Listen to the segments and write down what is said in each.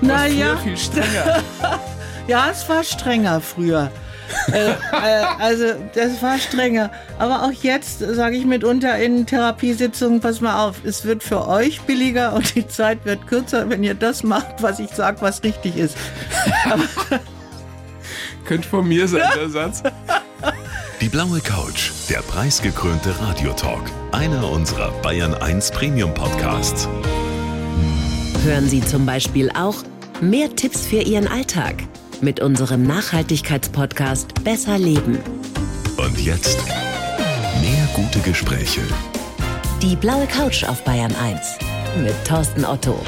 naja. viel strenger. ja, es war strenger früher. äh, äh, also das war strenger. Aber auch jetzt sage ich mitunter in Therapiesitzungen, pass mal auf, es wird für euch billiger und die Zeit wird kürzer, wenn ihr das macht, was ich sage, was richtig ist. Könnte von mir sein, der Satz. Die blaue Couch, der preisgekrönte Radiotalk. Einer unserer Bayern 1 Premium Podcasts. Hören Sie zum Beispiel auch mehr Tipps für Ihren Alltag mit unserem Nachhaltigkeitspodcast Besser Leben. Und jetzt mehr gute Gespräche. Die blaue Couch auf Bayern 1 mit Thorsten Otto.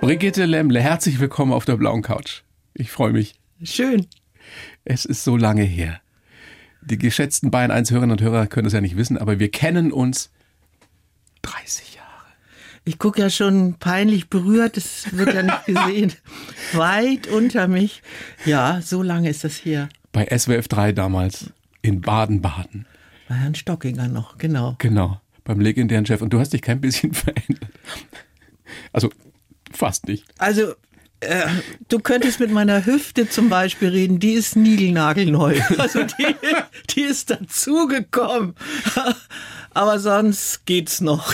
Brigitte Lemmle, herzlich willkommen auf der blauen Couch. Ich freue mich. Schön. Es ist so lange her. Die geschätzten Bayern 1 Hörerinnen und Hörer können es ja nicht wissen, aber wir kennen uns 30 Jahre. Ich gucke ja schon peinlich berührt, das wird ja nicht gesehen. Weit unter mich. Ja, so lange ist das hier. Bei SWF 3 damals in Baden-Baden. Bei Herrn Stockinger noch, genau. Genau, beim legendären Chef. Und du hast dich kein bisschen verändert. Also fast nicht. Also äh, du könntest mit meiner Hüfte zum Beispiel reden, die ist niegelnagelneu. Also die, die ist dazugekommen. Aber sonst geht's noch.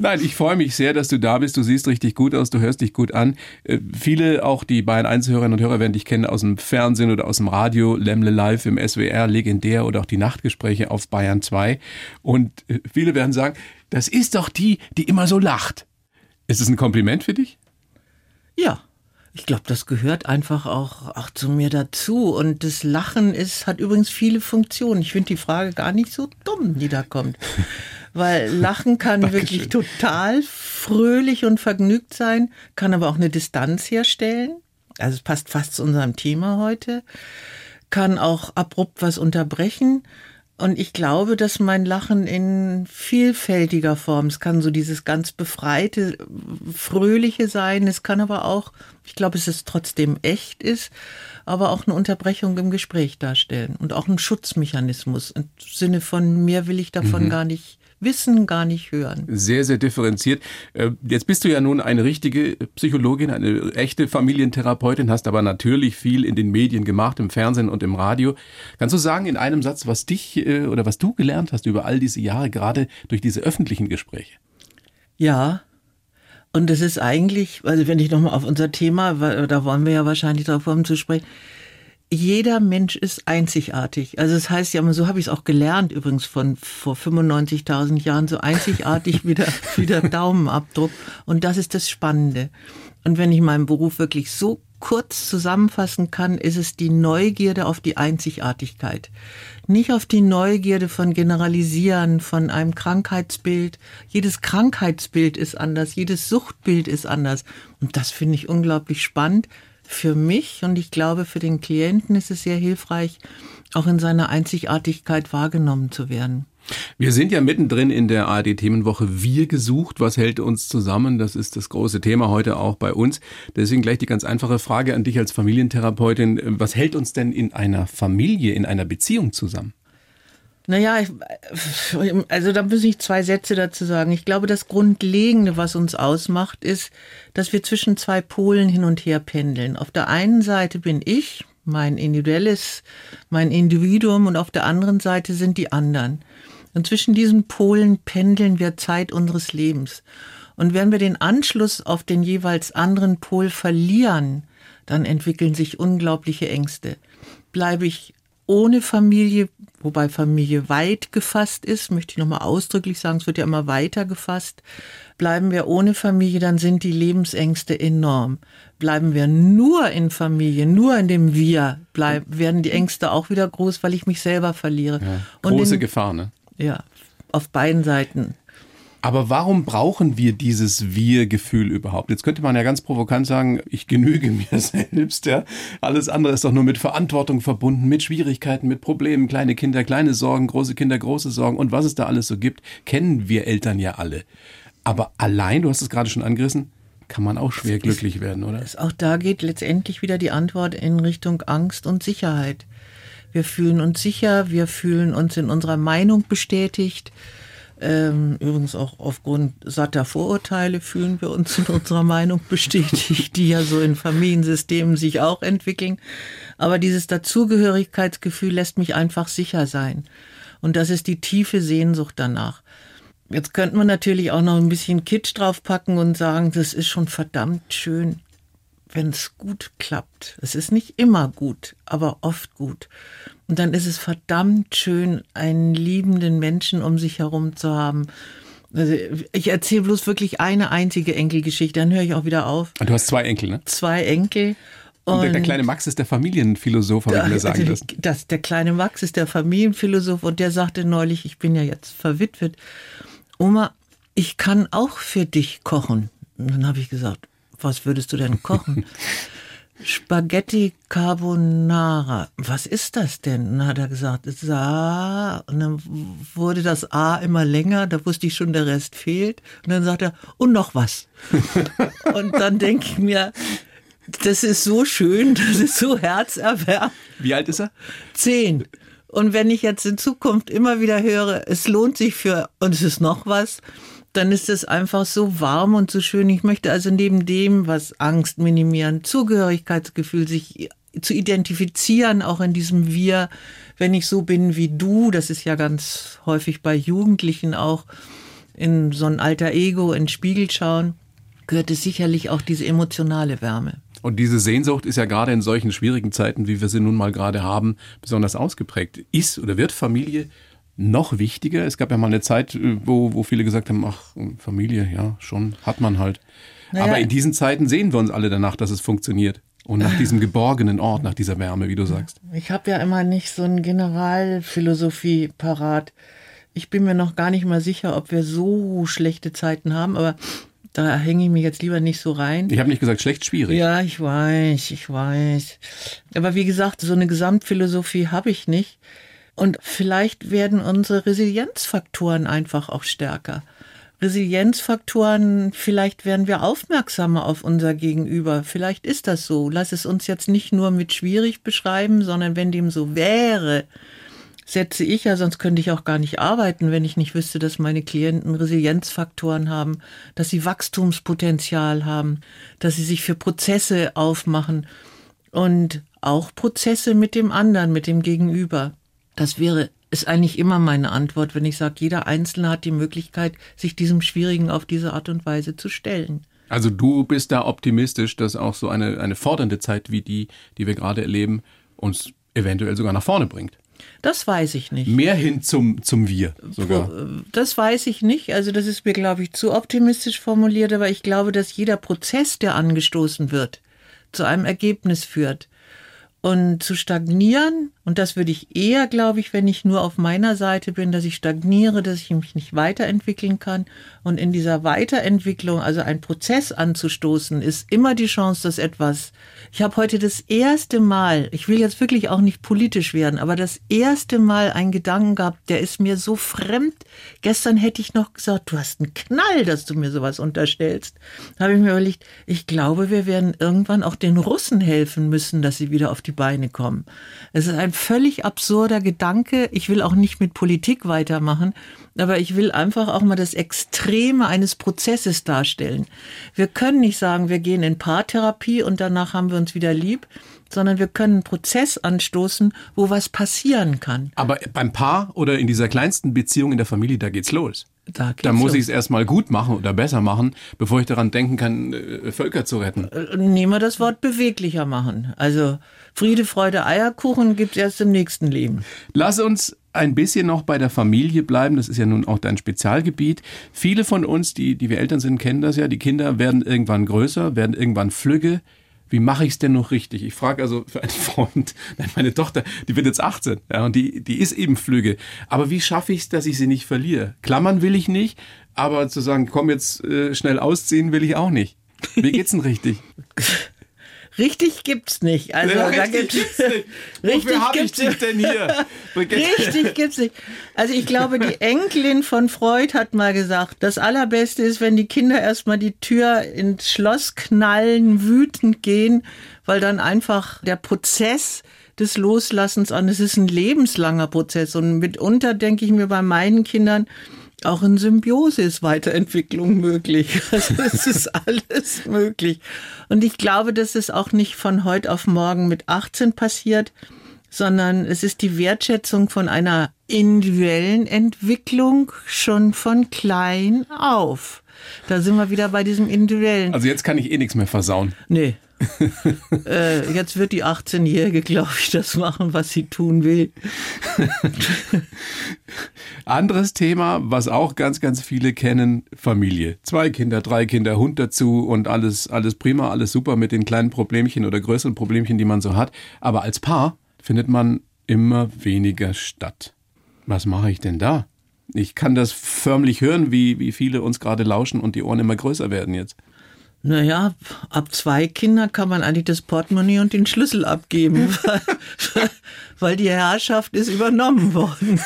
Nein, ich freue mich sehr, dass du da bist. Du siehst richtig gut aus, du hörst dich gut an. Äh, viele, auch die Bayern 1 Hörerinnen und Hörer werden dich kennen aus dem Fernsehen oder aus dem Radio, Lemle Live im SWR, legendär oder auch die Nachtgespräche auf Bayern 2. Und äh, viele werden sagen, das ist doch die, die immer so lacht. Ist es ein Kompliment für dich? Ja. Ich glaube, das gehört einfach auch, auch zu mir dazu. Und das Lachen ist, hat übrigens viele Funktionen. Ich finde die Frage gar nicht so dumm, die da kommt. Weil Lachen kann wirklich total fröhlich und vergnügt sein, kann aber auch eine Distanz herstellen. Also es passt fast zu unserem Thema heute. Kann auch abrupt was unterbrechen und ich glaube, dass mein Lachen in vielfältiger Form, es kann so dieses ganz befreite, fröhliche sein, es kann aber auch, ich glaube, es ist trotzdem echt ist, aber auch eine Unterbrechung im Gespräch darstellen und auch ein Schutzmechanismus im Sinne von mehr will ich davon mhm. gar nicht wissen, gar nicht hören. Sehr, sehr differenziert. Äh, jetzt bist du ja nun eine richtige Psychologin, eine echte Familientherapeutin, hast aber natürlich viel in den Medien gemacht, im Fernsehen und im Radio. Kannst du sagen in einem Satz, was dich äh, oder was du gelernt hast über all diese Jahre, gerade durch diese öffentlichen Gespräche? Ja, und das ist eigentlich, also wenn ich nochmal auf unser Thema, da wollen wir ja wahrscheinlich darauf kommen zu sprechen, jeder Mensch ist einzigartig. Also das heißt ja, so habe ich es auch gelernt, übrigens von vor 95.000 Jahren, so einzigartig wie der, wie der Daumenabdruck. Und das ist das Spannende. Und wenn ich meinen Beruf wirklich so kurz zusammenfassen kann, ist es die Neugierde auf die Einzigartigkeit. Nicht auf die Neugierde von Generalisieren, von einem Krankheitsbild. Jedes Krankheitsbild ist anders, jedes Suchtbild ist anders. Und das finde ich unglaublich spannend, für mich und ich glaube für den Klienten ist es sehr hilfreich, auch in seiner Einzigartigkeit wahrgenommen zu werden. Wir sind ja mittendrin in der ARD-Themenwoche Wir gesucht. Was hält uns zusammen? Das ist das große Thema heute auch bei uns. Deswegen gleich die ganz einfache Frage an dich als Familientherapeutin. Was hält uns denn in einer Familie, in einer Beziehung zusammen? Naja, also da muss ich zwei Sätze dazu sagen. Ich glaube, das Grundlegende, was uns ausmacht, ist, dass wir zwischen zwei Polen hin und her pendeln. Auf der einen Seite bin ich, mein individuelles, mein Individuum und auf der anderen Seite sind die anderen. Und zwischen diesen Polen pendeln wir Zeit unseres Lebens. Und wenn wir den Anschluss auf den jeweils anderen Pol verlieren, dann entwickeln sich unglaubliche Ängste. Bleibe ich ohne Familie, wobei Familie weit gefasst ist, möchte ich nochmal ausdrücklich sagen, es wird ja immer weiter gefasst. Bleiben wir ohne Familie, dann sind die Lebensängste enorm. Bleiben wir nur in Familie, nur in dem Wir, bleib, werden die Ängste auch wieder groß, weil ich mich selber verliere. Ja, große in, Gefahr, ne? Ja, auf beiden Seiten. Aber warum brauchen wir dieses Wir-Gefühl überhaupt? Jetzt könnte man ja ganz provokant sagen, ich genüge mir selbst, ja. Alles andere ist doch nur mit Verantwortung verbunden, mit Schwierigkeiten, mit Problemen, kleine Kinder, kleine Sorgen, große Kinder, große Sorgen und was es da alles so gibt, kennen wir Eltern ja alle. Aber allein, du hast es gerade schon angerissen, kann man auch schwer glücklich werden, oder? Auch da geht letztendlich wieder die Antwort in Richtung Angst und Sicherheit. Wir fühlen uns sicher, wir fühlen uns in unserer Meinung bestätigt Ähm, übrigens auch aufgrund satter Vorurteile fühlen wir uns in unserer Meinung bestätigt, die ja so in Familiensystemen sich auch entwickeln. Aber dieses Dazugehörigkeitsgefühl lässt mich einfach sicher sein. Und das ist die tiefe Sehnsucht danach. Jetzt könnte man natürlich auch noch ein bisschen Kitsch draufpacken und sagen, das ist schon verdammt schön, wenn es gut klappt. Es ist nicht immer gut, aber oft gut. Und dann ist es verdammt schön, einen liebenden Menschen um sich herum zu haben. Also ich erzähle bloß wirklich eine einzige Enkelgeschichte, dann höre ich auch wieder auf. Du hast zwei Enkel, ne? Zwei Enkel. Und, und der, kleine Max ist der Familienphilosoph, habe ich mir sagen lassen. Das, der kleine Max ist der Familienphilosoph und der sagte neulich, ich bin ja jetzt verwitwet, Oma, ich kann auch für dich kochen. Und dann habe ich gesagt, was würdest du denn kochen? Spaghetti Carbonara. Was ist das denn? Und dann hat er gesagt, es ist A. Und dann wurde das A immer länger, da wusste ich schon, der Rest fehlt. Und dann sagt er, und noch was. und dann denke ich mir, das ist so schön, das ist so herzerwärmend. Wie alt ist er? Zehn. Und wenn ich jetzt in Zukunft immer wieder höre, es lohnt sich für, und es ist noch was, dann ist es einfach so warm und so schön. Ich möchte also neben dem, was Angst minimieren, Zugehörigkeitsgefühl, sich zu identifizieren, auch in diesem Wir, wenn ich so bin wie du, das ist ja ganz häufig bei Jugendlichen auch, in so ein alter Ego, in Spiegel schauen, gehört es sicherlich auch diese emotionale Wärme. Und diese Sehnsucht ist ja gerade in solchen schwierigen Zeiten, wie wir sie nun mal gerade haben, besonders ausgeprägt. Ist oder wird Familie noch wichtiger. Es gab ja mal eine Zeit, äh, wo, wo viele gesagt haben, ach, Familie, ja, schon, hat man halt. Naja. Aber in diesen Zeiten sehen wir uns alle danach, dass es funktioniert. Und nach diesem geborgenen Ort, nach dieser Wärme, wie du sagst. Ich habe ja immer nicht so eine Generalphilosophie parat. Ich bin mir noch gar nicht mal sicher, ob wir so schlechte Zeiten haben, aber da hänge ich mich jetzt lieber nicht so rein. Ich habe nicht gesagt, schlecht, schwierig. Ja, ich weiß, ich weiß. Aber wie gesagt, so eine Gesamtphilosophie habe ich nicht. Und vielleicht werden unsere Resilienzfaktoren einfach auch stärker. Resilienzfaktoren, vielleicht werden wir aufmerksamer auf unser Gegenüber. Vielleicht ist das so. Lass es uns jetzt nicht nur mit schwierig beschreiben, sondern wenn dem so wäre, setze ich ja, sonst könnte ich auch gar nicht arbeiten, wenn ich nicht wüsste, dass meine Klienten Resilienzfaktoren haben, dass sie Wachstumspotenzial haben, dass sie sich für Prozesse aufmachen und auch Prozesse mit dem anderen, mit dem Gegenüber. Das wäre, ist eigentlich immer meine Antwort, wenn ich sage, jeder Einzelne hat die Möglichkeit, sich diesem Schwierigen auf diese Art und Weise zu stellen. Also du bist da optimistisch, dass auch so eine, eine fordernde Zeit wie die, die wir gerade erleben, uns eventuell sogar nach vorne bringt. Das weiß ich nicht. Mehr hin zum, zum Wir sogar. Das weiß ich nicht. Also das ist mir, glaube ich, zu optimistisch formuliert, aber ich glaube, dass jeder Prozess, der angestoßen wird, zu einem Ergebnis führt. Und zu stagnieren, und das würde ich eher, glaube ich, wenn ich nur auf meiner Seite bin, dass ich stagniere, dass ich mich nicht weiterentwickeln kann. Und in dieser Weiterentwicklung, also einen Prozess anzustoßen, ist immer die Chance, dass etwas. Ich habe heute das erste Mal, ich will jetzt wirklich auch nicht politisch werden, aber das erste Mal einen Gedanken gehabt, der ist mir so fremd. Gestern hätte ich noch gesagt, du hast einen Knall, dass du mir sowas unterstellst. Da habe ich mir überlegt, ich glaube, wir werden irgendwann auch den Russen helfen müssen, dass sie wieder auf die Beine kommen. Es ist ein völlig absurder Gedanke. Ich will auch nicht mit Politik weitermachen, aber ich will einfach auch mal das Extreme eines Prozesses darstellen. Wir können nicht sagen, wir gehen in Paartherapie und danach haben wir uns wieder lieb, sondern wir können einen Prozess anstoßen, wo was passieren kann. Aber beim Paar oder in dieser kleinsten Beziehung in der Familie, da geht's los. Da, da muss ich es erstmal gut machen oder besser machen, bevor ich daran denken kann, äh, Völker zu retten. Äh, nehmen wir das Wort beweglicher machen. Also Friede, Freude, Eierkuchen gibt es erst im nächsten Leben. Lass uns ein bisschen noch bei der Familie bleiben. Das ist ja nun auch dein Spezialgebiet. Viele von uns, die, die wir Eltern sind, kennen das ja. Die Kinder werden irgendwann größer, werden irgendwann flügge wie mache ich es denn noch richtig? Ich frage also für einen Freund, nein, meine Tochter, die wird jetzt 18, ja, und die, die ist eben flügge. Aber wie schaffe ich es, dass ich sie nicht verliere? Klammern will ich nicht, aber zu sagen, komm jetzt äh, schnell ausziehen will ich auch nicht. Wie geht's denn richtig? Richtig gibt's nicht. Also ja, da gibt's, gibt's nicht. Richtig Wofür habe ich dich denn hier? richtig gibt's nicht. Also ich glaube, die Enkelin von Freud hat mal gesagt, das allerbeste ist, wenn die Kinder erstmal die Tür ins Schloss knallen, wütend gehen, weil dann einfach der Prozess des Loslassens an, es ist ein lebenslanger Prozess und mitunter denke ich mir bei meinen Kindern, Auch in Symbiose ist Weiterentwicklung möglich. Also es ist alles möglich. Und ich glaube, dass es auch nicht von heute auf morgen mit 18 passiert, sondern es ist die Wertschätzung von einer individuellen Entwicklung schon von klein auf. Da sind wir wieder bei diesem individuellen. Also jetzt kann ich eh nichts mehr versauen. Nee. Äh, jetzt wird die 18-Jährige, glaube ich, das machen, was sie tun will. Anderes Thema, was auch ganz, ganz viele kennen, Familie. Zwei Kinder, drei Kinder, Hund dazu und alles, alles prima, alles super mit den kleinen Problemchen oder größeren Problemchen, die man so hat. Aber als Paar findet man immer weniger statt. Was mache ich denn da? Ich kann das förmlich hören, wie, wie viele uns gerade lauschen und die Ohren immer größer werden jetzt. Naja, ab zwei Kinder kann man eigentlich das Portemonnaie und den Schlüssel abgeben, weil, weil die Herrschaft ist übernommen worden.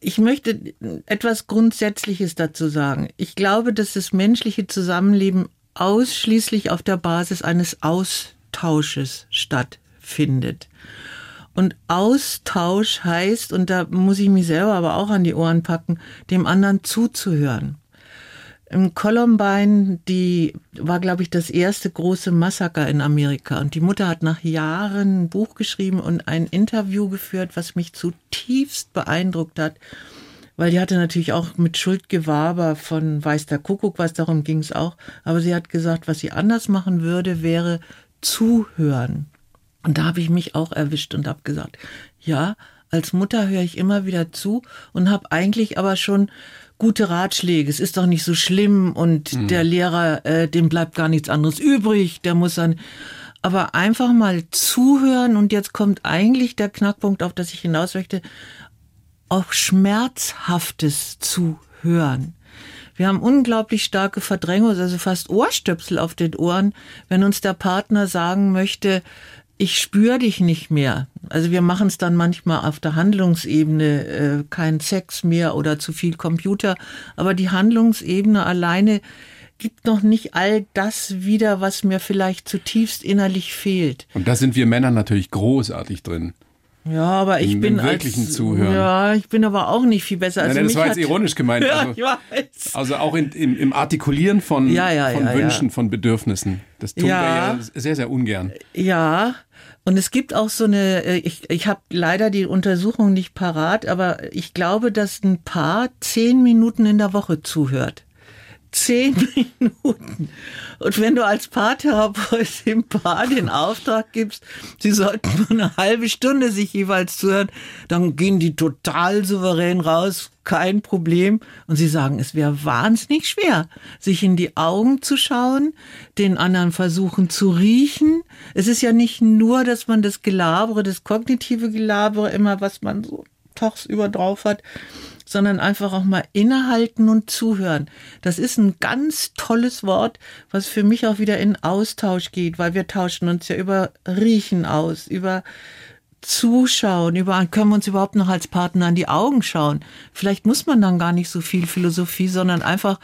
Ich möchte etwas Grundsätzliches dazu sagen. Ich glaube, dass das menschliche Zusammenleben ausschließlich auf der Basis eines Austausches stattfindet. Und Austausch heißt, und da muss ich mich selber aber auch an die Ohren packen, dem anderen zuzuhören. Im Columbine, die war, glaube ich, das erste große Massaker in Amerika. Und die Mutter hat nach Jahren ein Buch geschrieben und ein Interview geführt, was mich zutiefst beeindruckt hat. Weil die hatte natürlich auch mit Schuldgewaber von Weiß der Kuckuck, was darum ging es auch. Aber sie hat gesagt, was sie anders machen würde, wäre zuhören. Und da habe ich mich auch erwischt und habe gesagt, ja, als Mutter höre ich immer wieder zu und habe eigentlich aber schon gute Ratschläge. Es ist doch nicht so schlimm und mhm. der Lehrer, äh, dem bleibt gar nichts anderes übrig. Der muss dann aber einfach mal zuhören und jetzt kommt eigentlich der Knackpunkt, auf das ich hinaus möchte, auch schmerzhaftes Zuhören. Wir haben unglaublich starke Verdrängung, also fast Ohrstöpsel auf den Ohren, wenn uns der Partner sagen möchte, ich spüre dich nicht mehr. Also wir machen es dann manchmal auf der Handlungsebene, äh, kein Sex mehr oder zu viel Computer, aber die Handlungsebene alleine gibt noch nicht all das wieder, was mir vielleicht zutiefst innerlich fehlt. Und da sind wir Männer natürlich großartig drin. Ja, aber ich Im, bin im wirklichen als, Zuhören. Ja, ich bin aber auch nicht viel besser. Also Nein, das mich war jetzt ironisch gemeint. Ja, Also, ich weiß. also auch in, im, im Artikulieren von, Ja, ja, von Wünschen, von Bedürfnissen. Das tun wir ja sehr, sehr ungern. Ja, und es gibt auch so eine, äh, ich, ich habe leider die Untersuchung nicht parat, aber ich glaube, dass ein Paar zehn Minuten in der Woche zuhört. Zehn Minuten. Und wenn du als Paartherapeut dem Paar den Auftrag gibst, sie sollten nur eine halbe Stunde sich jeweils zuhören, dann gehen die total souverän raus, kein Problem. Und sie sagen, es wäre wahnsinnig schwer, sich in die Augen zu schauen, den anderen versuchen zu riechen. Es ist ja nicht nur, dass man das Gelabere, das kognitive Gelabere immer, was man so tagsüber drauf hat, sondern einfach auch mal innehalten und zuhören. Das ist ein ganz tolles Wort, was für mich auch wieder in Austausch geht, weil wir tauschen uns ja über Riechen aus, über Zuschauen, über können wir uns überhaupt noch als Partner an die Augen schauen. Vielleicht muss man dann gar nicht so viel Philosophie, sondern einfach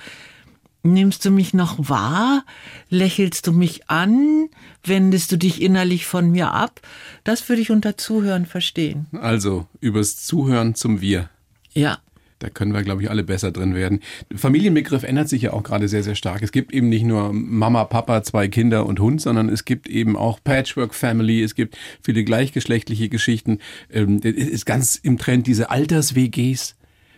Nimmst du mich noch wahr? Lächelst du mich an? Wendest du dich innerlich von mir ab? Das würde ich unter Zuhören verstehen. Also übers Zuhören zum Wir. Ja. Da können wir, glaube ich, alle besser drin werden. Familienbegriff ändert sich ja auch gerade sehr, sehr stark. Es gibt eben nicht nur Mama, Papa, zwei Kinder und Hund, sondern es gibt eben auch Patchwork Family, es gibt viele gleichgeschlechtliche Geschichten. Ähm, Es ist ganz im Trend diese Alters-WGs.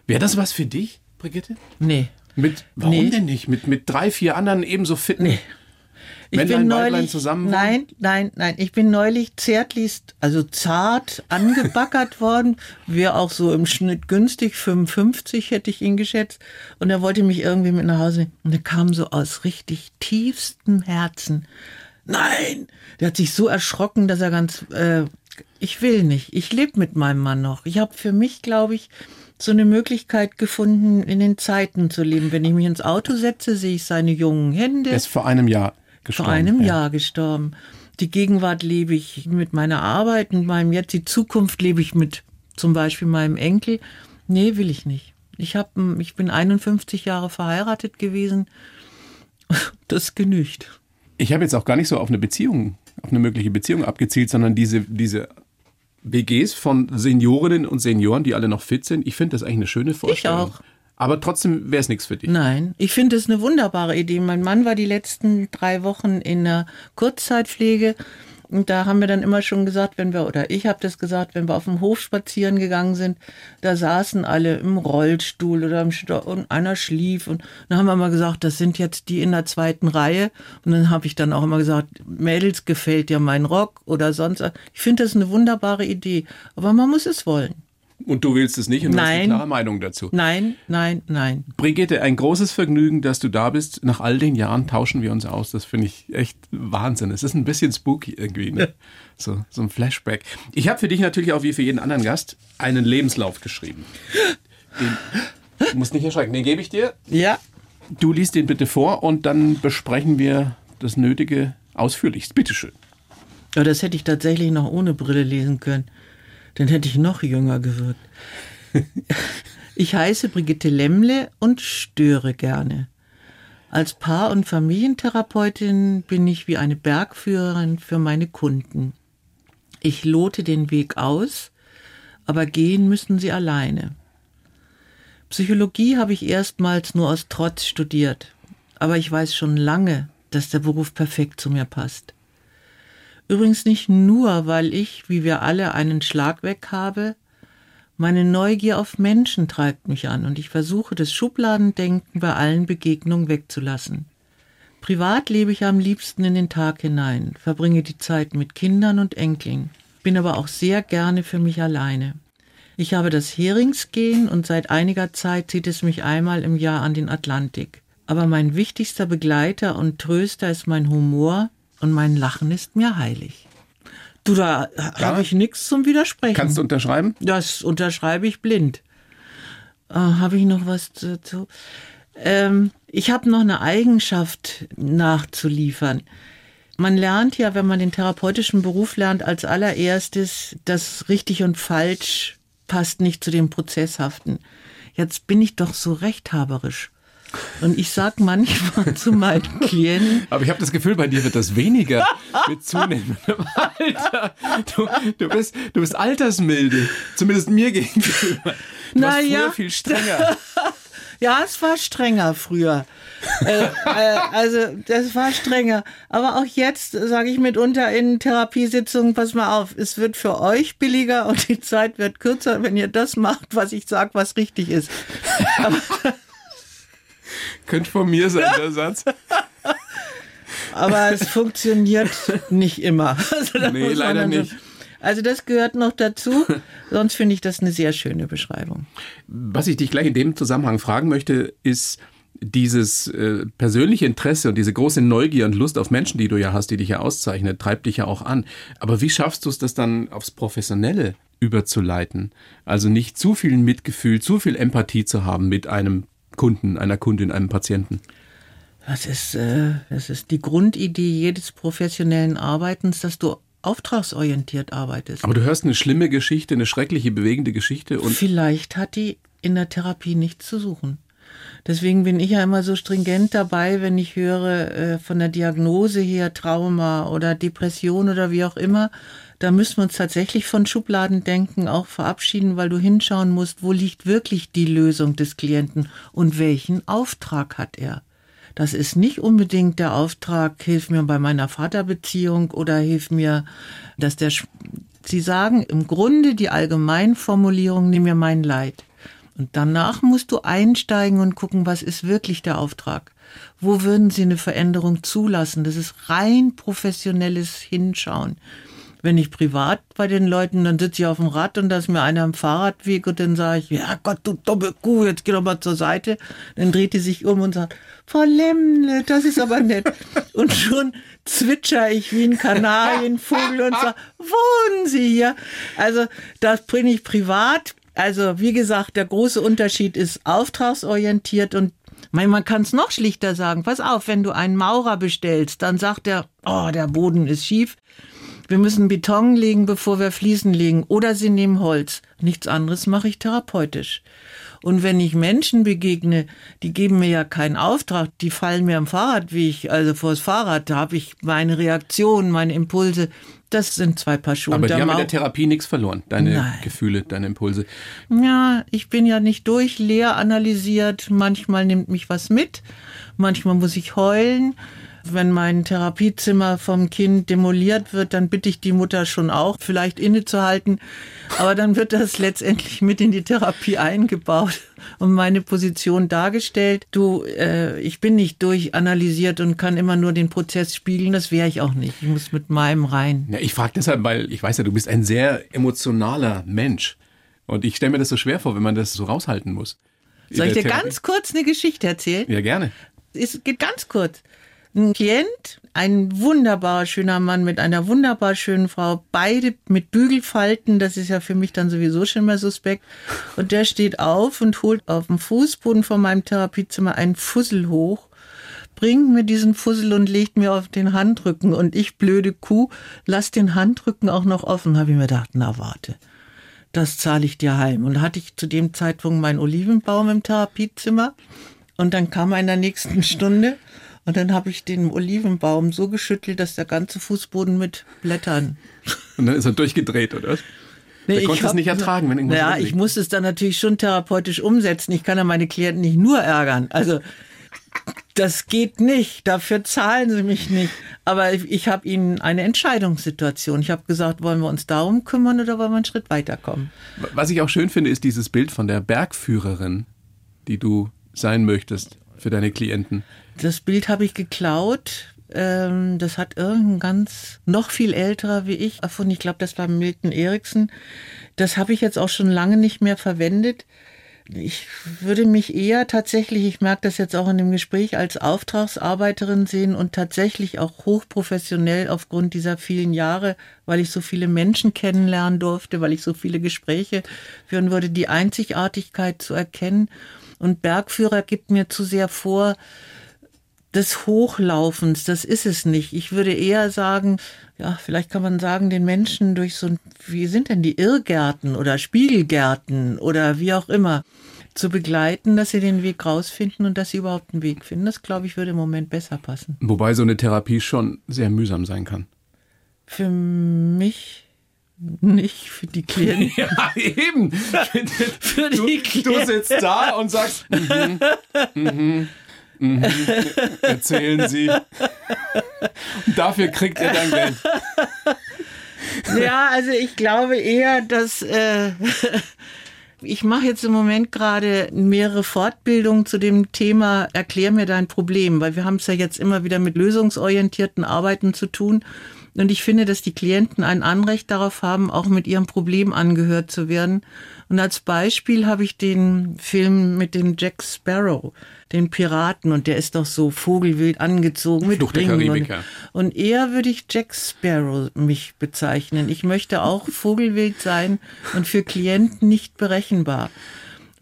Wäre das was für dich, Brigitte? Nee. Mit, warum Nee. denn nicht? Mit, mit drei, vier anderen ebenso fitten? Nee. Ich Männlein, bin neulich, zusammen nein, nein, nein, ich bin neulich zärtlichst, also zart angebackert worden, wäre auch so im Schnitt günstig, 55 hätte ich ihn geschätzt und er wollte mich irgendwie mit nach Hause nehmen und er kam so aus richtig tiefstem Herzen. Nein, der hat sich so erschrocken, dass er ganz, äh, ich will nicht, ich lebe mit meinem Mann noch. Ich habe für mich, glaube ich, so eine Möglichkeit gefunden, in den Zeiten zu leben. Wenn ich mich ins Auto setze, sehe ich seine jungen Hände. Der ist vor einem Jahr gestorben. Vor einem ja. Jahr gestorben. Die Gegenwart lebe ich mit meiner Arbeit, mit meinem jetzt, die Zukunft lebe ich mit zum Beispiel meinem Enkel. Nee, will ich nicht. Ich, hab, ich bin 51 Jahre verheiratet gewesen. Das genügt. Ich habe jetzt auch gar nicht so auf eine Beziehung, auf eine mögliche Beziehung abgezielt, sondern diese, diese WGs von Seniorinnen und Senioren, die alle noch fit sind. Ich finde das eigentlich eine schöne Vorstellung. auch. Aber trotzdem wäre es nichts für dich. Nein, ich finde es eine wunderbare Idee. Mein Mann war die letzten drei Wochen in der Kurzzeitpflege. Und da haben wir dann immer schon gesagt, wenn wir, oder ich habe das gesagt, wenn wir auf dem Hof spazieren gegangen sind, da saßen alle im Rollstuhl oder im Sto und einer schlief. Und dann haben wir mal gesagt, das sind jetzt die in der zweiten Reihe. Und dann habe ich dann auch immer gesagt, Mädels gefällt ja mein Rock oder sonst. Ich finde das eine wunderbare Idee. Aber man muss es wollen. Und du willst es nicht und Nein. hast eine klare Meinung dazu. Nein, nein, nein. Brigitte, ein großes Vergnügen, dass du da bist. Nach all den Jahren tauschen wir uns aus. Das finde ich echt Wahnsinn. Es ist ein bisschen spooky irgendwie. Ne? So, so ein Flashback. Ich habe für dich natürlich auch wie für jeden anderen Gast einen Lebenslauf geschrieben. Den, du musst nicht erschrecken. Den gebe ich dir. Ja. Du liest den bitte vor und dann besprechen wir das Nötige ausführlichst. Bitteschön. Ja, das hätte ich tatsächlich noch ohne Brille lesen können. Dann hätte ich noch jünger gewirkt. Ich heiße Brigitte Lemmle und störe gerne. Als Paar- und Familientherapeutin bin ich wie eine Bergführerin für meine Kunden. Ich lote den Weg aus, aber gehen müssen sie alleine. Psychologie habe ich erstmals nur aus Trotz studiert, aber ich weiß schon lange, dass der Beruf perfekt zu mir passt. Übrigens nicht nur, weil ich, wie wir alle, einen Schlag weg habe. Meine Neugier auf Menschen treibt mich an und ich versuche, das Schubladendenken bei allen Begegnungen wegzulassen. Privat lebe ich am liebsten in den Tag hinein, verbringe die Zeit mit Kindern und Enkeln, bin aber auch sehr gerne für mich alleine. Ich habe das Heringsgehen und seit einiger Zeit zieht es mich einmal im Jahr an den Atlantik. Aber mein wichtigster Begleiter und Tröster ist mein Humor, und mein Lachen ist mir heilig. Du, da habe ich nichts zum Widersprechen. Kannst du unterschreiben? Das unterschreibe ich blind. Äh, habe ich noch was dazu? Ähm, ich habe noch eine Eigenschaft nachzuliefern. Man lernt ja, wenn man den therapeutischen Beruf lernt, als allererstes, dass richtig und falsch passt nicht zu dem Prozesshaften. Jetzt bin ich doch so rechthaberisch. Und ich sag manchmal zu meinen Klienten. Aber ich habe das Gefühl, bei dir wird das weniger mit zunehmendem Alter. Du, du, bist, du bist altersmilde, zumindest mir gegenüber. Du Na warst früher ja. viel strenger. Ja, es war strenger früher. äh, äh, also das war strenger. Aber auch jetzt sage ich mitunter in Therapiesitzungen, pass mal auf, es wird für euch billiger und die Zeit wird kürzer, wenn ihr das macht, was ich sage, was richtig ist. Könnte von mir sein, der Satz. Aber es funktioniert nicht immer. Also, Nee, leider nicht. Also das gehört noch dazu. Sonst finde ich das eine sehr schöne Beschreibung. Was ich dich gleich in dem Zusammenhang fragen möchte, ist dieses äh, persönliche Interesse und diese große Neugier und Lust auf Menschen, die du ja hast, die dich ja auszeichnet, treibt dich ja auch an. Aber wie schaffst du es, das dann aufs Professionelle überzuleiten? Also nicht zu viel Mitgefühl, zu viel Empathie zu haben mit einem Kunden, einer Kundin, einem Patienten. Das ist, äh, das ist die Grundidee jedes professionellen Arbeitens, dass du auftragsorientiert arbeitest. Aber du hörst eine schlimme Geschichte, eine schreckliche, bewegende Geschichte und Vielleicht hat die in der Therapie nichts zu suchen. Deswegen bin ich ja immer so stringent dabei, wenn ich höre äh, von der Diagnose her Trauma oder Depression oder wie auch immer. Da müssen wir uns tatsächlich von Schubladendenken auch verabschieden, weil du hinschauen musst, wo liegt wirklich die Lösung des Klienten und welchen Auftrag hat er. Das ist nicht unbedingt der Auftrag, hilf mir bei meiner Vaterbeziehung oder hilf mir, dass der. Sch- Sie sagen im Grunde die Allgemeinformulierung, nimm mir mein Leid. Und danach musst du einsteigen und gucken, was ist wirklich der Auftrag. Wo würden Sie eine Veränderung zulassen? Das ist rein professionelles Hinschauen. Wenn ich privat bei den Leuten, dann sitze ich auf dem Rad und da ist mir einer am Fahrradweg und dann sage ich, ja Gott, du dumme Kuh, jetzt geh doch mal zur Seite. Dann dreht die sich um und sagt, Frau Lemmle, das ist aber nett. und schon zwitscher ich wie ein Kanarienvogel und sage, wohnen Sie hier? Also das bringe ich privat. Also wie gesagt, der große Unterschied ist auftragsorientiert und man kann es noch schlichter sagen. Pass auf, wenn du einen Maurer bestellst, dann sagt er, oh, der Boden ist schief. Wir müssen Beton legen, bevor wir Fliesen legen. Oder sie nehmen Holz. Nichts anderes mache ich therapeutisch. Und wenn ich Menschen begegne, die geben mir ja keinen Auftrag, die fallen mir am Fahrradweg, also vors Fahrrad, da habe ich meine Reaktion, meine Impulse. Das sind zwei Paar Schuhe. Aber die haben in der Therapie nichts verloren. Deine Nein. Gefühle, deine Impulse. Ja, ich bin ja nicht durch, leer analysiert. Manchmal nimmt mich was mit, manchmal muss ich heulen. Wenn mein Therapiezimmer vom Kind demoliert wird, dann bitte ich die Mutter schon auch, vielleicht innezuhalten. Aber dann wird das letztendlich mit in die Therapie eingebaut und meine Position dargestellt. Du, äh, ich bin nicht durchanalysiert und kann immer nur den Prozess spiegeln. Das wäre ich auch nicht. Ich muss mit meinem rein. Ja, ich frage deshalb, weil ich weiß ja, du bist ein sehr emotionaler Mensch. Und ich stelle mir das so schwer vor, wenn man das so raushalten muss. Soll ich dir Therapie. ganz kurz eine Geschichte erzählen? Ja, gerne. es geht ganz kurz. Ein Klient, ein wunderbar schöner Mann mit einer wunderbar schönen Frau, beide mit Bügelfalten, das ist ja für mich dann sowieso schon mal suspekt. Und der steht auf und holt auf dem Fußboden von meinem Therapiezimmer einen Fussel hoch, bringt mir diesen Fussel und legt mir auf den Handrücken. Und ich, blöde Kuh, lass den Handrücken auch noch offen. Habe ich mir gedacht, na warte, das zahle ich dir heim. Und hatte ich zu dem Zeitpunkt meinen Olivenbaum im Therapiezimmer. Und dann kam er in der nächsten Stunde und dann habe ich den Olivenbaum so geschüttelt, dass der ganze Fußboden mit Blättern. Und dann ist er durchgedreht, oder? Nee, Der ich konnte es nicht ertragen, wenn irgendwas Ja, rumliegt. ich muss es dann natürlich schon therapeutisch umsetzen. Ich kann ja meine Klienten nicht nur ärgern. Also das geht nicht. Dafür zahlen sie mich nicht. Aber ich, ich habe ihnen eine Entscheidungssituation. Ich habe gesagt, wollen wir uns darum kümmern oder wollen wir einen Schritt weiterkommen? Was ich auch schön finde, ist dieses Bild von der Bergführerin, die du sein möchtest für deine Klienten. Das Bild habe ich geklaut. Ähm, das hat irgendein ganz noch viel älterer wie ich erfunden. Ich glaube, das war Milton Erickson. Das habe ich jetzt auch schon lange nicht mehr verwendet. Ich würde mich eher tatsächlich, ich merke das jetzt auch in dem Gespräch, als Auftragsarbeiterin sehen und tatsächlich auch hochprofessionell aufgrund dieser vielen Jahre, weil ich so viele Menschen kennenlernen durfte, weil ich so viele Gespräche führen würde, die Einzigartigkeit zu erkennen. Und Bergführer gibt mir zu sehr vor, des Hochlaufens, das ist es nicht. Ich würde eher sagen, ja, vielleicht kann man sagen, den Menschen durch so ein, wie sind denn die Irrgärten oder Spiegelgärten oder wie auch immer, zu begleiten, dass sie den Weg rausfinden und dass sie überhaupt einen Weg finden. Das, glaube ich, würde im Moment besser passen. Wobei so eine Therapie schon sehr mühsam sein kann. Für mich nicht, für die Klienten. Ja, eben. Für Du, die du Klienten. sitzt da und sagst, mhm, mhm, mhm, erzählen Sie. Dafür kriegt er dann Geld. Ja, also ich glaube eher, dass äh, ich mache jetzt im Moment gerade mehrere Fortbildungen zu dem Thema Erklär mir dein Problem, weil wir haben es ja jetzt immer wieder mit lösungsorientierten Arbeiten zu tun. Und ich finde, dass die Klienten ein Anrecht darauf haben, auch mit ihrem Problem angehört zu werden. Und als Beispiel habe ich den Film mit dem Jack Sparrow, den Piraten, und der ist doch so vogelwild angezogen mit Flucht Ringen und, und eher würde ich Jack Sparrow mich bezeichnen. Ich möchte auch vogelwild sein und für Klienten nicht berechenbar.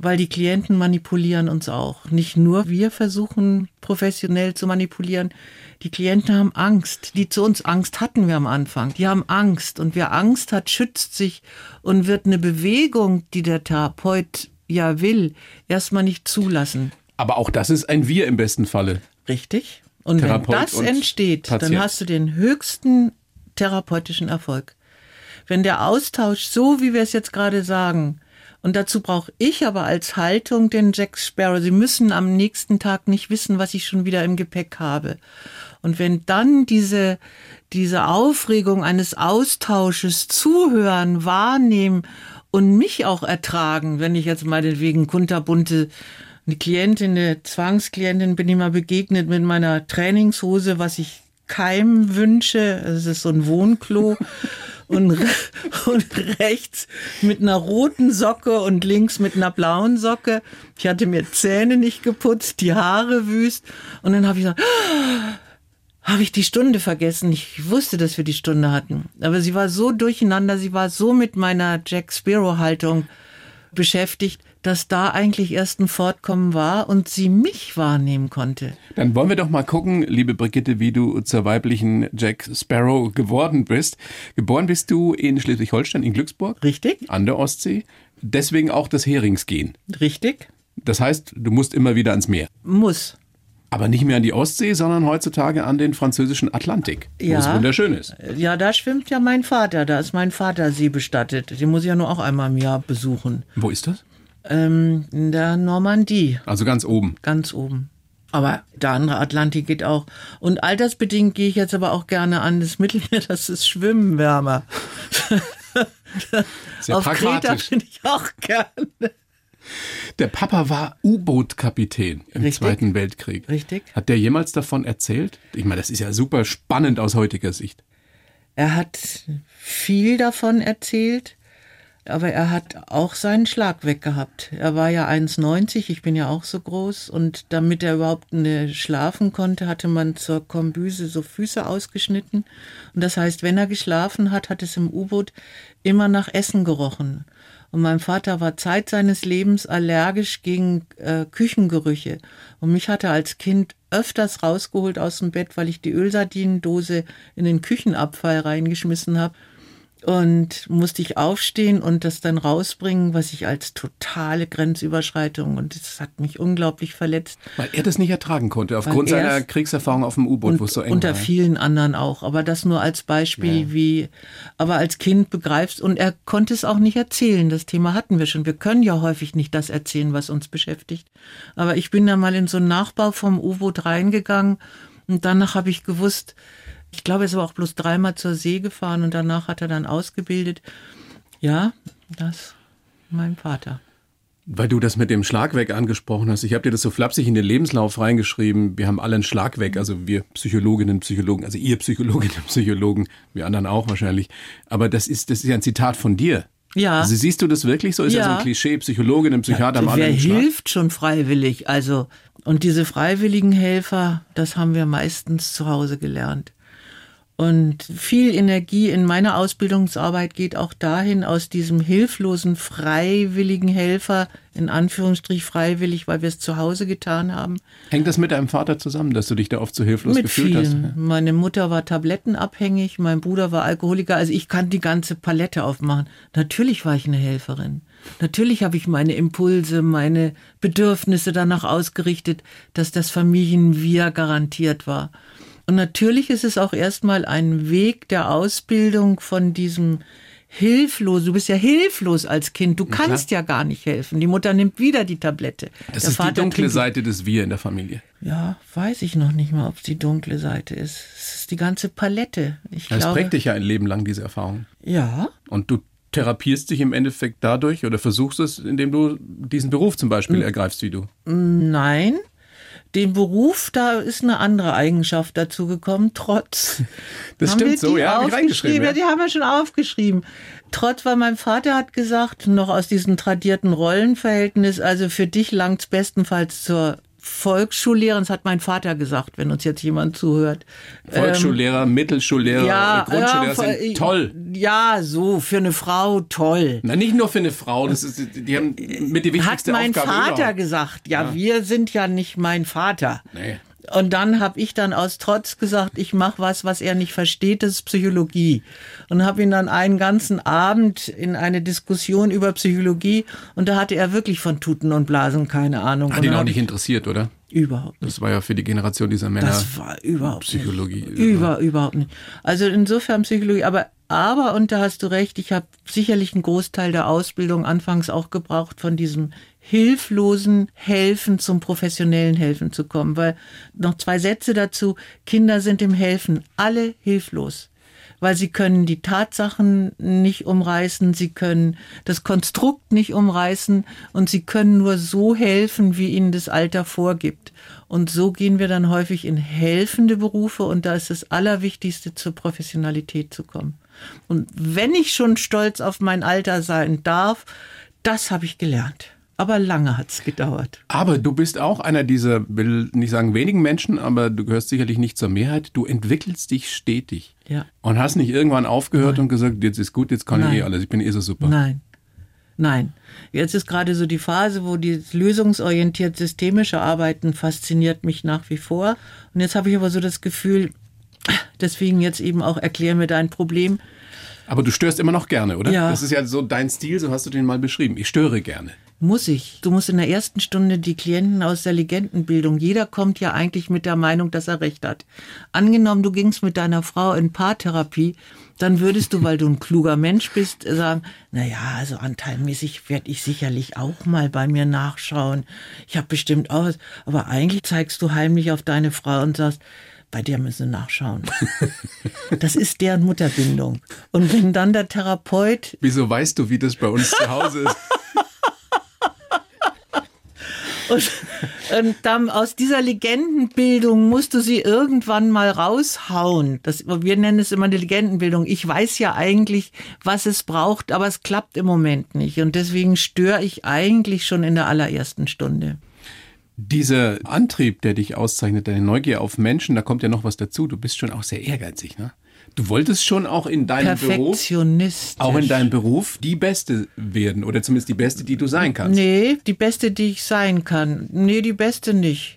Weil die Klienten manipulieren uns auch. Nicht nur wir versuchen professionell zu manipulieren. Die Klienten haben Angst. Die zu uns Angst hatten wir am Anfang. Die haben Angst. Und wer Angst hat, schützt sich und wird eine Bewegung, die der Therapeut ja will, erstmal nicht zulassen. Aber auch das ist ein Wir im besten Falle. Richtig. Und Therapeut wenn das und entsteht, Patient. dann hast du den höchsten therapeutischen Erfolg. Wenn der Austausch, so wie wir es jetzt gerade sagen, und dazu brauche ich aber als Haltung den Jack Sparrow. Sie müssen am nächsten Tag nicht wissen, was ich schon wieder im Gepäck habe. Und wenn dann diese, diese Aufregung eines Austausches zuhören, wahrnehmen und mich auch ertragen, wenn ich jetzt meinetwegen kunterbunte eine Klientin, eine Zwangsklientin bin ich mal begegnet mit meiner Trainingshose, was ich keinem wünsche. Es ist so ein Wohnklo. Und, und rechts mit einer roten Socke und links mit einer blauen Socke. Ich hatte mir Zähne nicht geputzt, die Haare wüst. Und dann habe ich gesagt, habe ich die Stunde vergessen. Ich wusste, dass wir die Stunde hatten. Aber sie war so durcheinander, sie war so mit meiner Jack Sparrow-Haltung beschäftigt, dass da eigentlich erst ein Fortkommen war und sie mich wahrnehmen konnte. Dann wollen wir doch mal gucken, liebe Brigitte, wie du zur weiblichen Jack Sparrow geworden bist. Geboren bist du in Schleswig-Holstein, in Glücksburg, Richtig? an der Ostsee. Deswegen auch das Heringsgehen. Richtig? Das heißt, du musst immer wieder ans Meer. Muss. Aber nicht mehr an die Ostsee, sondern heutzutage an den französischen Atlantik, wo es wunderschön ist. Ja, da schwimmt ja mein Vater. Da ist mein Vater See bestattet. Den muss ich ja nur auch einmal im Jahr besuchen. Wo ist das? Ähm, in der Normandie, Also ganz oben. ganz oben. Aber der andere Atlantik geht auch. Und altersbedingt gehe ich jetzt aber auch gerne an das Mittelmeer, das ist Schwimmen wärmer. Sehr Auf Kreta bin ich auch gerne. Der Papa war U-Boot-Kapitän im Richtig. Zweiten Weltkrieg. Richtig. Hat der jemals davon erzählt? Ich meine, das ist ja super spannend aus heutiger Sicht. Er hat viel davon erzählt, aber er hat auch seinen Schlag weg gehabt. Er war ja 1,90, ich bin ja auch so groß und damit er überhaupt ne, schlafen konnte, hatte man zur Kombüse so Füße ausgeschnitten. Und das heißt, wenn er geschlafen hat, hat es im U-Boot immer nach Essen gerochen. Und mein Vater war Zeit seines Lebens allergisch gegen äh, Küchengerüche. Und mich hat er als Kind öfters rausgeholt aus dem Bett, weil ich die Ölsardinendose in den Küchenabfall reingeschmissen habe. Und musste ich aufstehen und das dann rausbringen, was ich als totale Grenzüberschreitung und das hat mich unglaublich verletzt. Weil er das nicht ertragen konnte, aufgrund er seiner Kriegserfahrung auf dem U-Boot, wo es so eng unter war. vielen anderen auch. Aber das nur als Beispiel, wie, aber als Kind begreifst. Und er konnte es auch nicht erzählen. Das Thema hatten wir schon. Wir können ja häufig nicht das erzählen, was uns beschäftigt. Aber ich bin da mal in so einen Nachbau vom U-Boot reingegangen und danach habe ich gewusst, ich glaube, er ist aber auch bloß dreimal zur See gefahren und danach hat er dann ausgebildet. Ja, das mein Vater. Weil du das mit dem Schlag weg angesprochen hast. Ich habe dir das so flapsig in den Lebenslauf reingeschrieben. Wir haben alle einen Schlag weg. Also wir Psychologinnen, Psychologen, also ihr Psychologinnen, Psychologen, wir anderen auch wahrscheinlich. Aber das ist, das ist ja ein Zitat von dir. Ja. Also siehst du das wirklich so? Ist ja, Ja. so ein Klischee, Psychologinnen, Psychiater haben alle Wer hilft schon freiwillig? Also, und diese freiwilligen Helfer, das haben wir meistens zu Hause gelernt. Und viel Energie in meiner Ausbildungsarbeit geht auch dahin, aus diesem hilflosen, freiwilligen Helfer, in Anführungsstrich freiwillig, weil wir es zu Hause getan haben, Hängt das mit deinem Vater zusammen, dass du dich da oft so hilflos mit gefühlt vielen. hast? Meine Mutter war tablettenabhängig, mein Bruder war Alkoholiker. Also ich kann die ganze Palette aufmachen. Natürlich war ich eine Helferin. Natürlich habe ich meine Impulse, meine Bedürfnisse danach ausgerichtet, dass das Familienwir garantiert war. Und natürlich ist es auch erstmal ein Weg der Ausbildung von diesem hilflos. Du bist ja hilflos als Kind. Du kannst ja gar nicht helfen. Die Mutter nimmt wieder die Tablette. Das Der ist die Vater dunkle trinkt- Seite des Wir in der Familie. ja, weiß ich noch nicht mal, ob es die dunkle Seite ist. Es ist die ganze Palette. Ich Das glaube, prägt dich ja ein Leben lang, diese Erfahrung. ja, Und du therapierst dich im Endeffekt dadurch oder versuchst es, indem du diesen Beruf zum Beispiel ergreifst wie du. nein. Den Beruf, da ist eine andere Eigenschaft dazu gekommen, trotz. Das Haben stimmt wir so, die ja, hab reingeschrieben, aufgeschrieben? ja. Ja, die haben wir schon aufgeschrieben. Trotz, weil mein Vater hat gesagt, noch aus diesem tradierten Rollenverhältnis, also für dich langt's bestenfalls zur Volksschullehrerin, das hat mein Vater gesagt, wenn uns jetzt jemand zuhört. Volksschullehrer, Mittelschullehrer, ja, äh, Grundschullehrer ja, sind toll. Ja, so, für eine Frau toll. Na, nicht nur für eine Frau, das ist, die haben mit die Hat wichtigste mein Aufgabe Vater überhaupt. gesagt. Ja, wir sind ja nicht mein Vater. Nee. Und dann habe ich dann aus Trotz gesagt, ich mache was, was er nicht versteht, das ist Psychologie. Und habe ihn dann einen ganzen Abend in eine Diskussion über Psychologie und da hatte er wirklich von Tuten und Blasen keine Ahnung. Hat ihn auch nicht interessiert, oder? überhaupt nicht. Das war ja für die Generation dieser Männer. Das war überhaupt Psychologie. Nicht. Über, überhaupt nicht. Also insofern Psychologie, aber aber und da hast du recht, ich habe sicherlich einen Großteil der Ausbildung anfangs auch gebraucht von diesem hilflosen Helfen zum professionellen Helfen zu kommen, weil noch zwei Sätze dazu, Kinder sind im Helfen alle hilflos weil sie können die Tatsachen nicht umreißen, sie können das Konstrukt nicht umreißen und sie können nur so helfen, wie ihnen das Alter vorgibt. Und so gehen wir dann häufig in helfende Berufe und da ist das Allerwichtigste, zur Professionalität zu kommen. Und wenn ich schon stolz auf mein Alter sein darf, das habe ich gelernt. Aber lange hat's gedauert. Aber du bist auch einer dieser, will nicht sagen wenigen Menschen, aber du gehörst sicherlich nicht zur Mehrheit. Du entwickelst dich stetig. Ja. Und hast nicht irgendwann aufgehört und gesagt, jetzt ist gut, jetzt kann ich Nein. eh alles, ich bin eh so super. Nein. Nein. Jetzt ist gerade so die Phase, wo die lösungsorientiert systemische Arbeiten fasziniert mich nach wie vor. Und jetzt habe ich aber so das Gefühl, Deswegen jetzt eben auch erklär mir dein Problem. Aber du störst immer noch gerne, oder? Ja. Das ist ja so dein Stil, so hast du den mal beschrieben. Ich störe gerne. Muss ich. Du musst in der ersten Stunde die Klienten aus der Legendenbildung, jeder kommt ja eigentlich mit der Meinung, dass er recht hat. Angenommen, du gingst mit deiner Frau in Paartherapie, dann würdest du, weil du ein kluger Mensch bist, sagen, na ja, also anteilmäßig werde ich sicherlich auch mal bei mir nachschauen. Ich habe bestimmt auch was. Aber eigentlich zeigst du heimlich auf deine Frau und sagst, bei der müssen wir nachschauen. Das ist deren Mutterbindung. Und wenn dann der Therapeut Wieso weißt du, wie das bei uns zu Hause ist? Und, und dann aus dieser Legendenbildung musst du sie irgendwann mal raushauen. Das, wir nennen es immer eine Legendenbildung. Ich weiß ja eigentlich, was es braucht, aber es klappt im Moment nicht. Und deswegen störe ich eigentlich schon in der allerersten Stunde. Dieser Antrieb, der dich auszeichnet, deine Neugier auf Menschen, da kommt ja noch was dazu. Du bist schon auch sehr ehrgeizig, ne? Du wolltest schon auch in deinem Beruf, auch in deinem Beruf die Beste werden oder zumindest die Beste, die du sein kannst. Nee, die beste, die ich sein kann. Nee, die beste nicht.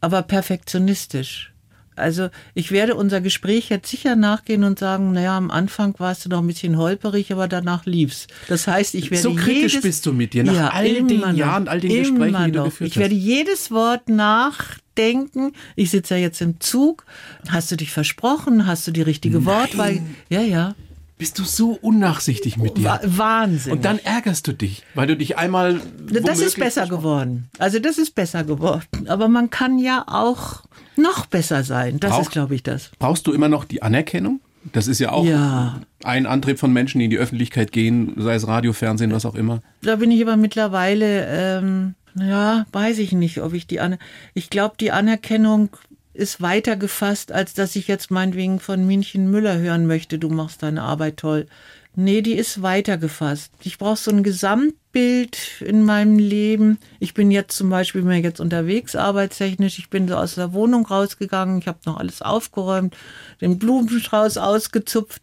Aber perfektionistisch. Also ich werde unser Gespräch jetzt sicher nachgehen und sagen, naja, am Anfang warst du noch ein bisschen holperig, aber danach lief's. Das heißt, ich werde So kritisch jedes, bist du mit dir, nach all den noch, Jahren, all den Gesprächen, die du noch. geführt Ich werde jedes Wort nachdenken. Ich sitze ja jetzt im Zug. Hast du dich versprochen? Hast du die richtige Wortwahl? Ja, ja. Bist du so unnachsichtig mit dir? Wa Wahnsinn. Und dann ärgerst du dich, weil du dich einmal. Das ist besser geworden. Also das ist besser geworden. Aber man kann ja auch noch besser sein. Das Braucht- ist, glaube ich, das. Brauchst du immer noch die Anerkennung? Das ist ja auch Ja. ein Antrieb von Menschen, die in die Öffentlichkeit gehen, sei es Radio, Fernsehen, was auch immer. Da bin ich aber mittlerweile, ähm, ja, weiß ich nicht, ob ich die Aner Ich glaube, die Anerkennung ist weiter gefasst, als dass ich jetzt meinetwegen von Minchen Müller hören möchte, du machst deine Arbeit toll. Nee, die ist weiter gefasst. Ich brauche so ein Gesamtbild in meinem Leben. Ich bin jetzt zum Beispiel mir jetzt unterwegs arbeitstechnisch. Ich bin so aus der Wohnung rausgegangen. Ich habe noch alles aufgeräumt, den Blumenstrauß ausgezupft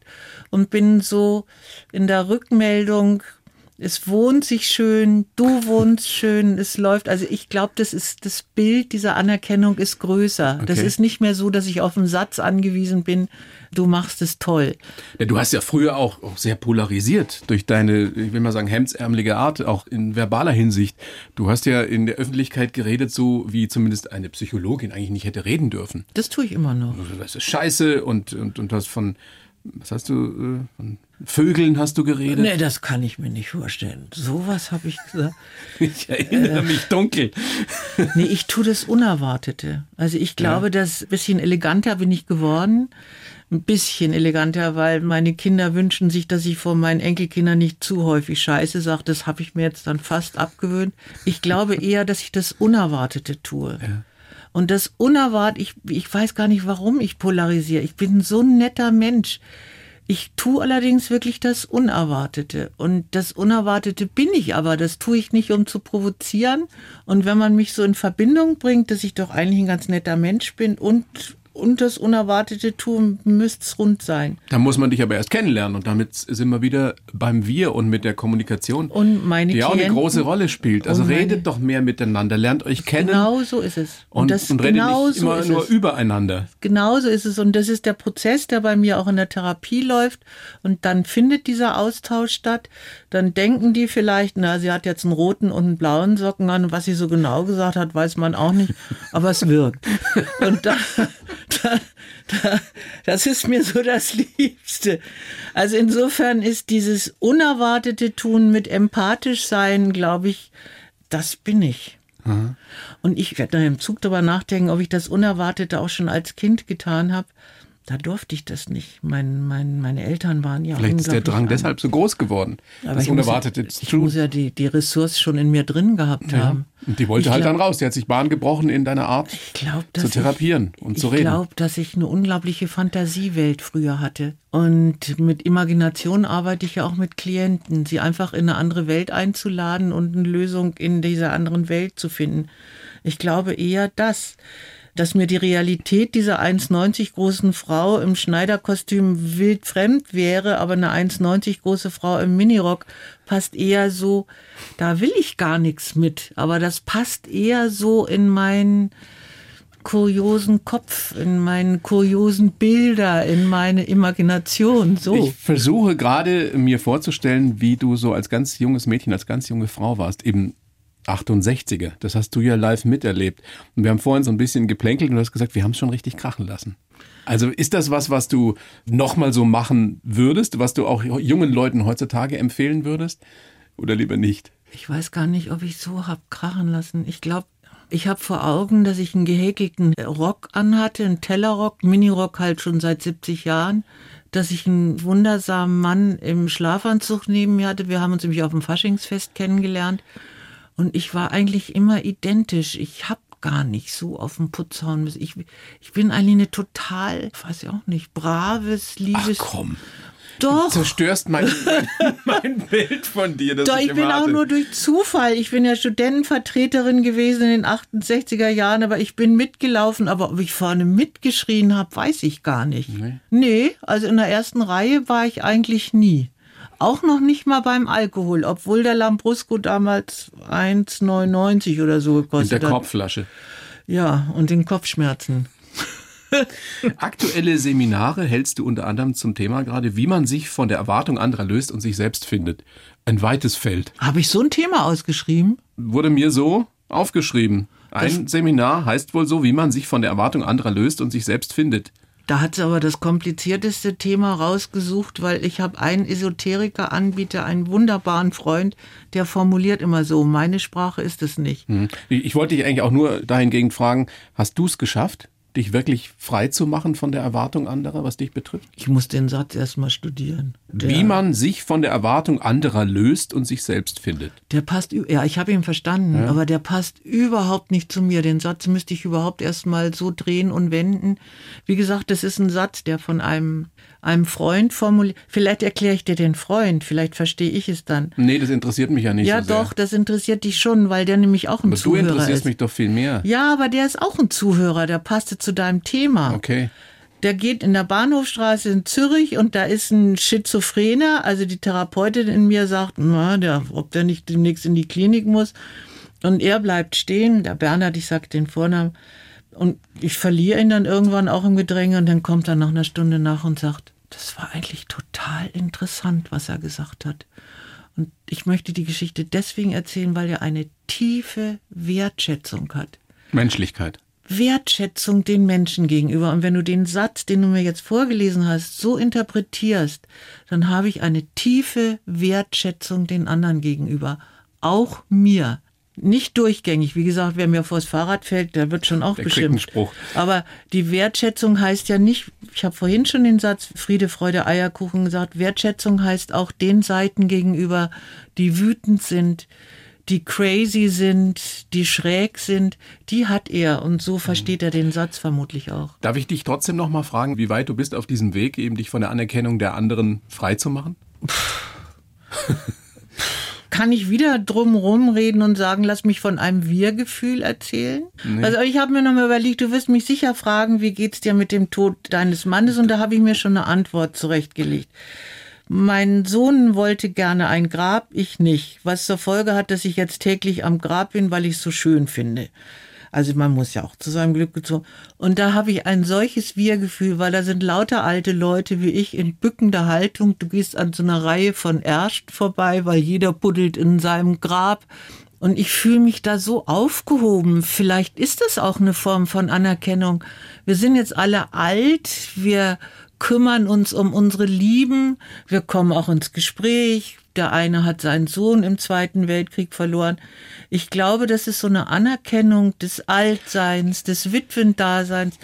und bin so in der Rückmeldung es wohnt sich schön, du wohnst schön, es läuft. Also ich glaube, das ist das Bild dieser Anerkennung ist größer. Das Okay. ist nicht mehr so, dass ich auf einen Satz angewiesen bin, du machst es toll. Ja, du hast ja früher auch, auch sehr polarisiert durch deine, ich will mal sagen, hemdsärmelige Art, auch in verbaler Hinsicht. Du hast ja in der Öffentlichkeit geredet, so wie zumindest eine Psychologin eigentlich nicht hätte reden dürfen. Das tue ich immer noch. Das ist scheiße und, und, und du hast von, was hast du, äh, von Vögeln hast du geredet. Nee, das kann ich mir nicht vorstellen. Sowas habe ich gesagt. Ich erinnere mich dunkel. Nee, ich tue das Unerwartete. Also ich glaube, dass ein bisschen eleganter bin ich geworden. Ein bisschen eleganter, weil meine Kinder wünschen sich, dass ich vor meinen Enkelkindern nicht zu häufig Scheiße sage. Das habe ich mir jetzt dann fast abgewöhnt. Ich glaube eher, dass ich das Unerwartete tue. Und das Unerwartet, ich, ich weiß gar nicht, warum ich polarisiere. Ich bin so ein netter Mensch. Ich tue allerdings wirklich das Unerwartete. Und das Unerwartete bin ich aber. Das tue ich nicht, um zu provozieren. Und wenn man mich so in Verbindung bringt, dass ich doch eigentlich ein ganz netter Mensch bin und, und das Unerwartete tue, müsste es rund sein. Da muss man dich aber erst kennenlernen und damit sind wir wieder beim Wir und mit der Kommunikation, Und meine die auch eine Klienten- große Rolle spielt. Also und redet doch mehr miteinander, lernt euch kennen Genau so ist es. und, das und redet genau nicht so immer ist nur es. übereinander. Genauso ist es. Und das ist der Prozess, der bei mir auch in der Therapie läuft. Und dann findet dieser Austausch statt. Dann denken die vielleicht, na, sie hat jetzt einen roten und einen blauen Socken an. Und was sie so genau gesagt hat, weiß man auch nicht. Aber es wirkt. Und da, da, da, das ist mir so das Liebste. Also insofern ist dieses unerwartete Tun mit empathisch sein, glaube ich, das bin ich. Und ich werde dann im Zug darüber nachdenken, ob ich das Unerwartete auch schon als Kind getan habe. Da durfte ich das nicht. Mein, mein, meine Eltern waren ja Vielleicht ist der Drang arm. deshalb so groß geworden. Aber das ich muss- Unerwartete zu Ich tun. muss ja die, die Ressource schon in mir drin gehabt Ja. haben. Und die wollte Ich halt glaub- dann raus. Die hat sich Bahn gebrochen in deiner Art Ich dass zu therapieren ich, und ich zu reden. glaube, dass ich eine unglaubliche Fantasiewelt früher hatte. Und mit Imagination arbeite ich ja auch mit Klienten, sie einfach in eine andere Welt einzuladen und eine Lösung in dieser anderen Welt zu finden. Ich glaube eher das, dass mir die Realität dieser 1,90 großen Frau im Schneiderkostüm wild fremd wäre, aber eine 1,90 große Frau im Minirock passt eher so, da will ich gar nichts mit, aber das passt eher so in mein, kuriosen Kopf, in meinen kuriosen Bilder, in meine Imagination. So. Ich versuche gerade mir vorzustellen, wie du so als ganz junges Mädchen, als ganz junge Frau warst, eben 68er. Das hast du ja live miterlebt. Und wir haben vorhin so ein bisschen geplänkelt und du hast gesagt, wir haben es schon richtig krachen lassen. Also ist das was, was du nochmal so machen würdest, was du auch jungen Leuten heutzutage empfehlen würdest? Oder lieber nicht? Ich weiß gar nicht, ob ich so hab krachen lassen. Ich glaube, ich habe vor Augen, dass ich einen gehäkelten Rock anhatte, einen Tellerrock, Minirock halt schon seit 70 Jahren, dass ich einen wundersamen Mann im Schlafanzug neben mir hatte. Wir haben uns nämlich auf dem Faschingsfest kennengelernt. Und ich war eigentlich immer identisch. Ich habe gar nicht so auf dem Putz hauen müssen. Ich, ich bin eigentlich eine total, weiß ich auch nicht, braves, liebes. Ach komm. Doch. Du zerstörst mein, mein Bild von dir. Das Doch, ich ich bin auch hatte. nur durch Zufall. Ich bin ja Studentenvertreterin gewesen in den 68er Jahren, aber ich bin mitgelaufen. Aber ob ich vorne mitgeschrien habe, weiß ich gar nicht. Nee. nee, also in der ersten Reihe war ich eigentlich nie. Auch noch nicht mal beim Alkohol, obwohl der Lambrusco damals 1,99 oder so Mit gekostet der hat. Korbflasche. Ja, und den Kopfschmerzen. Aktuelle Seminare hältst du unter anderem zum Thema gerade, wie man sich von der Erwartung anderer löst und sich selbst findet. Ein weites Feld. Habe ich so ein Thema ausgeschrieben? Wurde mir so aufgeschrieben. Ein Seminar heißt wohl so, wie man sich von der Erwartung anderer löst und sich selbst findet. Da hat sie aber das komplizierteste Thema rausgesucht, weil ich habe einen Esoteriker-Anbieter, einen wunderbaren Freund, der formuliert immer so, meine Sprache ist es nicht. Hm. Ich wollte dich eigentlich auch nur dahingehend fragen, hast du es geschafft, dich wirklich frei zu machen von der Erwartung anderer, was dich betrifft? Ich muss den Satz erstmal studieren. Der, Wie man sich von der Erwartung anderer löst und sich selbst findet. Der passt, ja, ich habe ihn verstanden, aber der passt überhaupt nicht zu mir. Den Satz müsste ich überhaupt erstmal so drehen und wenden. Wie gesagt, das ist ein Satz, der von einem, einem Freund formuliert. Vielleicht erkläre ich dir den Freund, vielleicht verstehe ich es dann. Nee, das interessiert mich ja nicht Ja, so sehr. doch, das interessiert dich schon, weil der nämlich auch ein Aber du Zuhörer interessierst ist. mich doch viel mehr. Ja, aber der ist auch ein Zuhörer, der passte zu deinem Thema. Okay. Der geht in der Bahnhofstraße in Zürich und da ist ein Schizophrener, also die Therapeutin in mir sagt, na, der, ob der nicht demnächst in die Klinik muss. Und er bleibt stehen, der Bernhard, ich sag den Vornamen, und ich verliere ihn dann irgendwann auch im Gedränge und dann kommt er nach einer Stunde nach und sagt, das war eigentlich total interessant, was er gesagt hat. Und ich möchte die Geschichte deswegen erzählen, weil er eine tiefe Wertschätzung hat. Menschlichkeit. Wertschätzung den Menschen gegenüber. Und wenn du den Satz, den du mir jetzt vorgelesen hast, so interpretierst, dann habe ich eine tiefe Wertschätzung den anderen gegenüber. Auch mir. Nicht durchgängig. Wie gesagt, wer mir vors Fahrrad fällt, der wird schon auch Der beschimpft. Spruch. Aber die Wertschätzung heißt ja nicht, ich habe vorhin schon den Satz Friede, Freude, Eierkuchen gesagt, Wertschätzung heißt auch den Seiten gegenüber, die wütend sind, die crazy sind, die schräg sind, die hat er und so versteht er den Satz vermutlich auch. Darf ich dich trotzdem noch mal fragen, wie weit du bist auf diesem Weg, eben dich von der Anerkennung der anderen frei zu machen? Kann ich wieder drum rumreden und sagen, lass mich von einem Wir-Gefühl erzählen? Also ich habe mir nochmal überlegt, du wirst mich sicher fragen, wie geht's dir mit dem Tod deines Mannes? Und da habe ich mir schon eine Antwort zurechtgelegt. Mein Sohn wollte gerne ein Grab, ich nicht. Was zur Folge hat, dass ich jetzt täglich am Grab bin, weil ich es so schön finde. Also man muss ja auch zu seinem Glück gezogen. Und da habe ich ein solches Wir-Gefühl, weil da sind lauter alte Leute wie ich in bückender Haltung. Du gehst an so einer Reihe von Ärscht vorbei, weil jeder buddelt in seinem Grab. Und ich fühle mich da so aufgehoben. Vielleicht ist es auch eine Form von Anerkennung. Wir sind jetzt alle alt, wir kümmern uns um unsere Lieben, wir kommen auch ins Gespräch. Der eine hat seinen Sohn im Zweiten Weltkrieg verloren. Ich glaube, das ist so eine Anerkennung des Altseins, des Witwendaseins.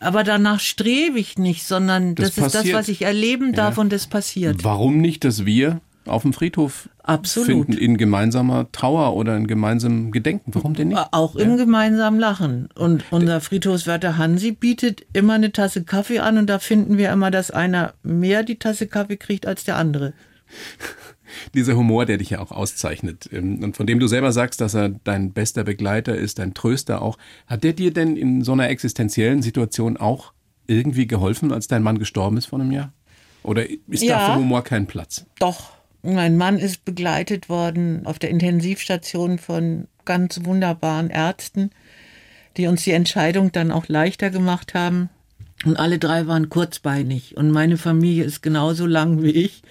Aber danach strebe ich nicht, sondern Das das, ist das, was ich erleben darf Ja. und das passiert. Warum nicht, dass wir auf dem Friedhof Absolut. finden in gemeinsamer Trauer oder in gemeinsamem Gedenken? Warum denn nicht? Auch im gemeinsamen Lachen. Und unser Friedhofswärter Hansi bietet immer eine Tasse Kaffee an und da finden wir immer, dass einer mehr die Tasse Kaffee kriegt als der andere. Dieser Humor, der dich ja auch auszeichnet ähm, und von dem du selber sagst, dass er dein bester Begleiter ist, dein Tröster auch. Hat der dir denn in so einer existenziellen Situation auch irgendwie geholfen, als dein Mann gestorben ist vor einem Jahr? Oder ist da Ja. für Humor kein Platz? Doch. Mein Mann ist begleitet worden auf der Intensivstation von ganz wunderbaren Ärzten, die uns die Entscheidung dann auch leichter gemacht haben. Und alle drei waren kurzbeinig. Und meine Familie ist genauso lang wie ich.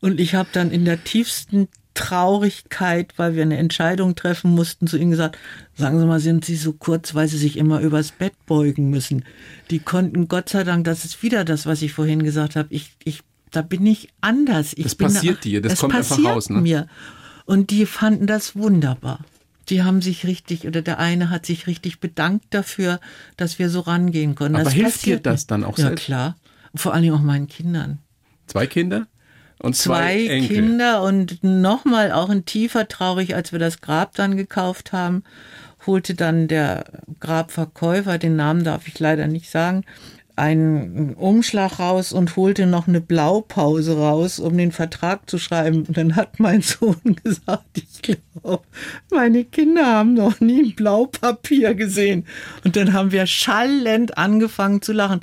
Und ich habe dann in der tiefsten Traurigkeit, weil wir eine Entscheidung treffen mussten, zu ihnen gesagt, sagen Sie mal, sind Sie so kurz, weil Sie sich immer übers Bett beugen müssen. Die konnten, Gott sei Dank, das ist wieder das, was ich vorhin gesagt habe, ich, ich, da bin ich anders. Ich das passiert da, dir, das kommt einfach raus. Ne? mir. Und die fanden das wunderbar. Die haben sich richtig, oder der eine hat sich richtig bedankt dafür, dass wir so rangehen können. Aber das hilft dir das dann auch ja, selbst? Ja, klar. Vor allem auch meinen Kindern. Zwei Kinder? Und zwei, zwei Kinder und nochmal auch ein tiefer traurig, als wir das Grab dann gekauft haben, holte dann der Grabverkäufer, den Namen darf ich leider nicht sagen, einen Umschlag raus und holte noch eine Blaupause raus, um den Vertrag zu schreiben. Und dann hat mein Sohn gesagt, ich glaube, meine Kinder haben noch nie ein Blaupapier gesehen. Und dann haben wir schallend angefangen zu lachen.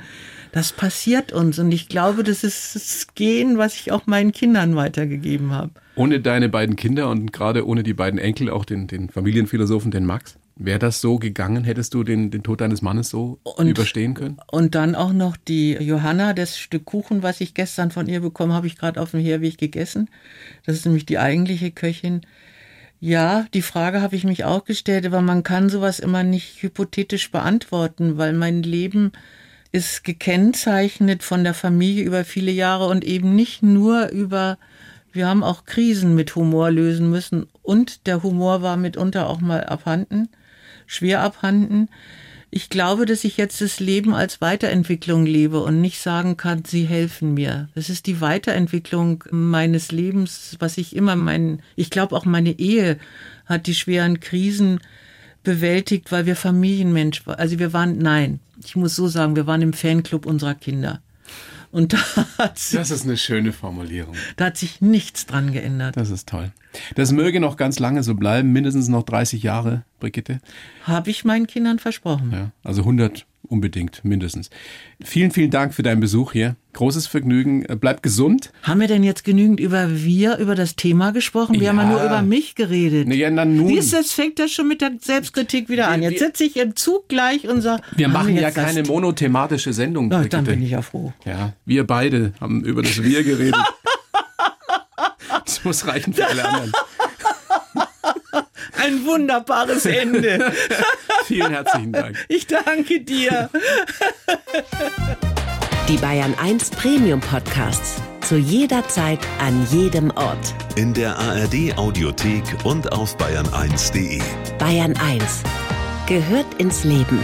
Das passiert uns und ich glaube, das ist das Gehen, was ich auch meinen Kindern weitergegeben habe. Ohne deine beiden Kinder und gerade ohne die beiden Enkel, auch den, den Familienphilosophen, den Max? Wäre das so gegangen? Hättest du den, den Tod deines Mannes so und, überstehen können? Und dann auch noch die Johanna, das Stück Kuchen, was ich gestern von ihr bekommen habe, ich gerade auf dem Herweg gegessen. Das ist nämlich die eigentliche Köchin. Ja, die Frage habe ich mich auch gestellt, aber man kann sowas immer nicht hypothetisch beantworten, weil mein Leben ist gekennzeichnet von der Familie über viele Jahre und eben nicht nur über, wir haben auch Krisen mit Humor lösen müssen und der Humor war mitunter auch mal abhanden, schwer abhanden. Ich glaube, dass ich jetzt das Leben als Weiterentwicklung lebe und nicht sagen kann, sie helfen mir. Das ist die Weiterentwicklung meines Lebens, was ich immer meinen, ich glaube auch meine Ehe hat die schweren Krisen bewältigt, weil wir Familienmensch. Also wir waren, nein, ich muss so sagen, wir waren im Fanclub unserer Kinder. Und da hat sich, das ist eine schöne Formulierung. Da hat sich nichts dran geändert. Das ist toll. Das möge noch ganz lange so bleiben, mindestens noch 30 Jahre, Brigitte. Habe ich meinen Kindern versprochen. Ja, also 100 unbedingt, mindestens. Vielen, vielen Dank für deinen Besuch hier. Großes Vergnügen. Bleib gesund. Haben wir denn jetzt genügend über wir, über das Thema gesprochen? Wir ja. haben ja nur über mich geredet. Ja, na nun. Wie ist das, fängt das schon mit der Selbstkritik wieder an? Jetzt sitze ich im Zug gleich und sage, wir machen wir ja keine monothematische Sendung. Na, dann bin ich ja froh. Ja, wir beide haben über das Wir geredet. das muss reichen für alle anderen. Ein wunderbares Ende. Vielen herzlichen Dank. Ich danke dir. Die Bayern 1 Premium Podcasts. Zu jeder Zeit, an jedem Ort. In der ARD Audiothek und auf bayern1.de. Bayern 1 gehört ins Leben.